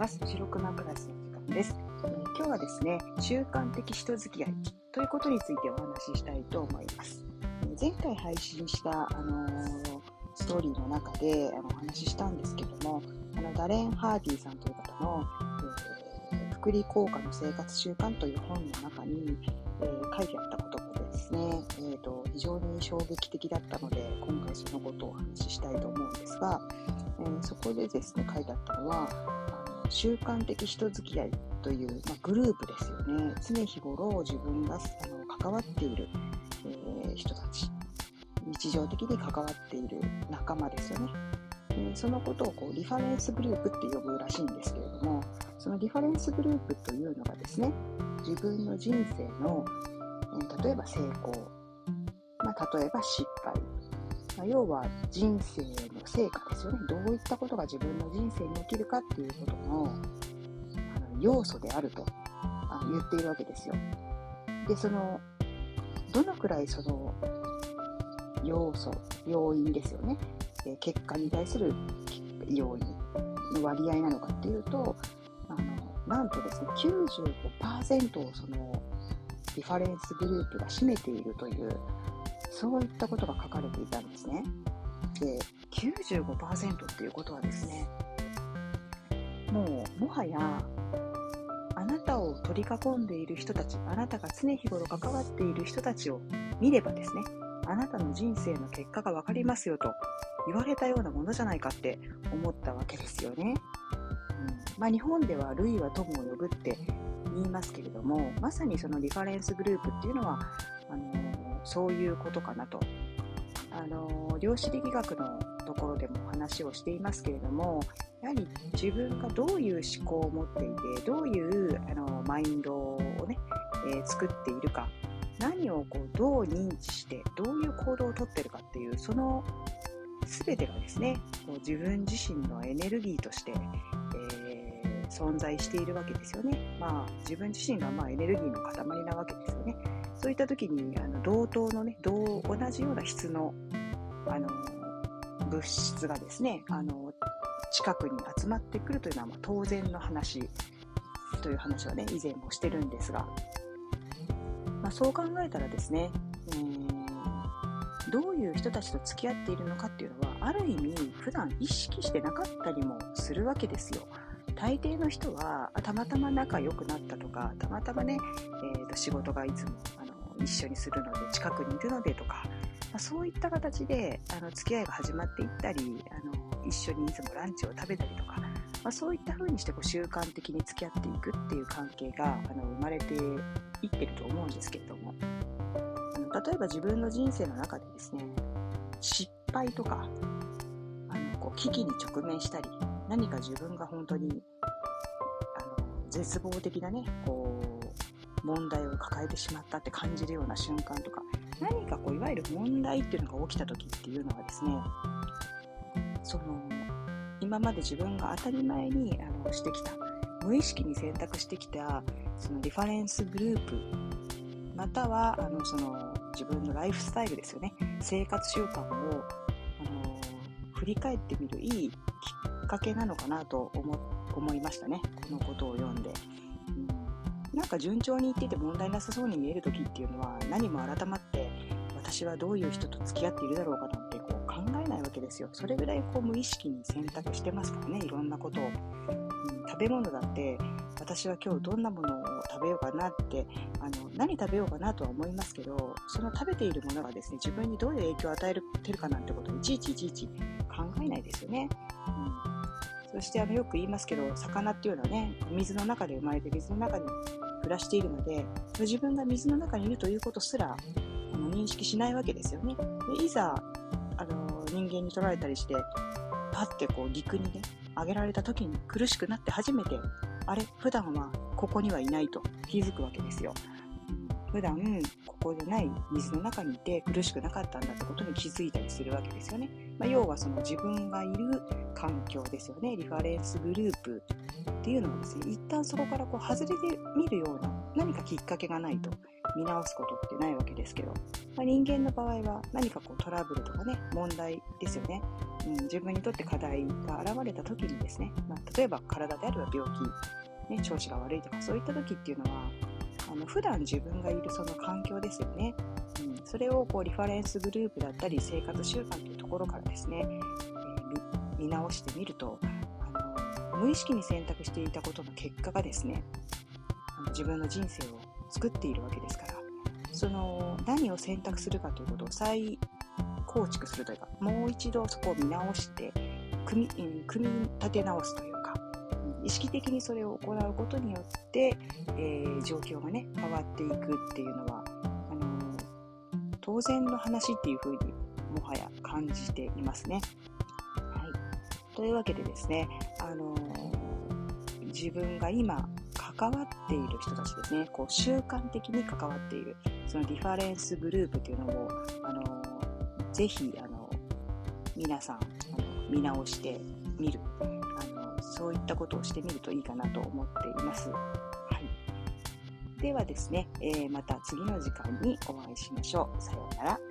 ます。白熊クラスの時間です、今日はですね習慣的人付き合いということについてお話ししたいと思います、前回配信したあのー、ストーリーの中であのお話ししたんですけどもあのダレン・ハーディさんという方の、え福利効果の生活習慣という本の中に、え書いてあった言葉ですね、えーと、非常に衝撃的だったので今回そのことをお話ししたいと思うんですが、え、そこでですね書いてあったのは習慣的人付き合いという、まあ、グループですよね。常日頃自分があの関わっている、えー、人たち。日常的に関わっている仲間ですよね、えー、そのことをこうリファレンスグループって呼ぶらしいんですけれどもそのリファレンスグループというのがですね自分の人生の例えば成功、まあ、例えば失敗、まあ、要は人生の成果ですよね。どういったことが自分の人生に起きるかっていうことのあの要素であるとあ言っているわけですよ。でそのどのくらいその要素要因ですよね。え結果に対する要因の割合なのかっていうとあのなんとですね95%をそのリファレンスグループが占めているというそういったことが書かれていたんですね。で95%っていうことはですねもうもはやあなたを取り囲んでいる人たちあなたが常日頃関わっている人たちを見ればですねあなたの人生の結果が分かりますよと言われたようなものじゃないかって思ったわけですよね。うんまあ、日本では類は友を呼ぶって言いますけれどもまさにそのリファレンスグループっていうのはあのそういうことかなと。あの量子力学のところでも話をしていますけれどもやはり自分がどういう思考を持っていてどういうあのマインドをね、えー、作っているか何をこうどう認知してどういう行動をとってるかっていうその全てがですねこう自分自身のエネルギーとして、存在しているわけですよね。まあ、自分自身がまあエネルギーの塊なわけですよね。そういった時にあの同等のね同同じような質のあの物質がですねあの近くに集まってくるというのはま当然の話という話はね以前もしてるんですが、まあ、そう考えたらですね、えー、どういう人たちと付き合っているのかっていうのはある意味普段意識してなかったりもするわけですよ。大抵の人はたまたま仲良くなったとかたまたまね、えー、と仕事がいつもあの一緒にするので近くにいるのでとか、まあ、そういった形であの付き合いが始まっていったりあの一緒にいつもランチを食べたりとか、まあ、そういった風にしてこう習慣的に付き合っていくっていう関係があの生まれていってると思うんですけれども。あの例えば自分の人生の中でですね失敗とかあのこう危機に直面したり何か自分が本当にあの絶望的なねこう問題を抱えてしまったって感じるような瞬間とか何かこういわゆる問題っていうのが起きた時っていうのはですねその今まで自分が当たり前にあのしてきた無意識に選択してきたそのリファレンスグループまたはあのその自分のライフスタイルですよね。生活習慣をあの振り返ってみるいいかけなのかなと思いましたね。このことを読んで、なんか順調にいってて問題なさそうに見える時っていうのは何も改まって私はどういう人と付き合っているだろうかなんてこう考えないわけですよ。それぐらいこう無意識に選択してますからねいろんなことを、うん、食べ物だって私は今日どんなものを食べようかなってあの何食べようかなとは思いますけどその食べているものがですね自分にどういう影響を与えてるかなんてことをいちいちいちいち考えないですよね。うん。そしてあのよく言いますけど魚っていうのはね水の中で生まれて水の中に暮らしているので自分が水の中にいるということすらあの認識しないわけですよね。でいざあの人間に取られたりしてパッてこう陸にね上げられた時に苦しくなって初めてあれ普段はここにはいないと気づくわけですよ。普段ここでない水の中にいて苦しくなかったんだってことに気づいたりするわけですよね。まあ、要はその自分がいる環境ですよね。リファレンスグループっていうのはですね、一旦そこからこう外れてみるような何かきっかけがないと見直すことってないわけですけど、まあ、人間の場合は何かこうトラブルとかね、問題ですよね。うん、自分にとって課題が現れた時にですね、まあ、例えば体であれば病気、ね、調子が悪いとかそういった時っていうのは、あの普段自分がいるその環境ですよね。うん、それをこうリファレンスグループだったり生活習慣というところからですね、えー、見直してみるとあの無意識に選択していたことの結果がですねあの自分の人生を作っているわけですからその何を選択するかということを再構築するというかもう一度そこを見直して組み組み立て直すという意識的にそれを行うことによって、えー、状況がね変わっていくっていうのはあの、当然の話っていうふうにもはや感じていますね。はい、というわけでですね、あの、自分が今関わっている人たちですね、こう習慣的に関わっている、そのリファレンスグループというのを、あのぜひ、あの皆さんあの見直してみる、そういったことをしてみるといいかなと思っています。はい、ではですね、えー、また次の時間にお会いしましょう。さようなら。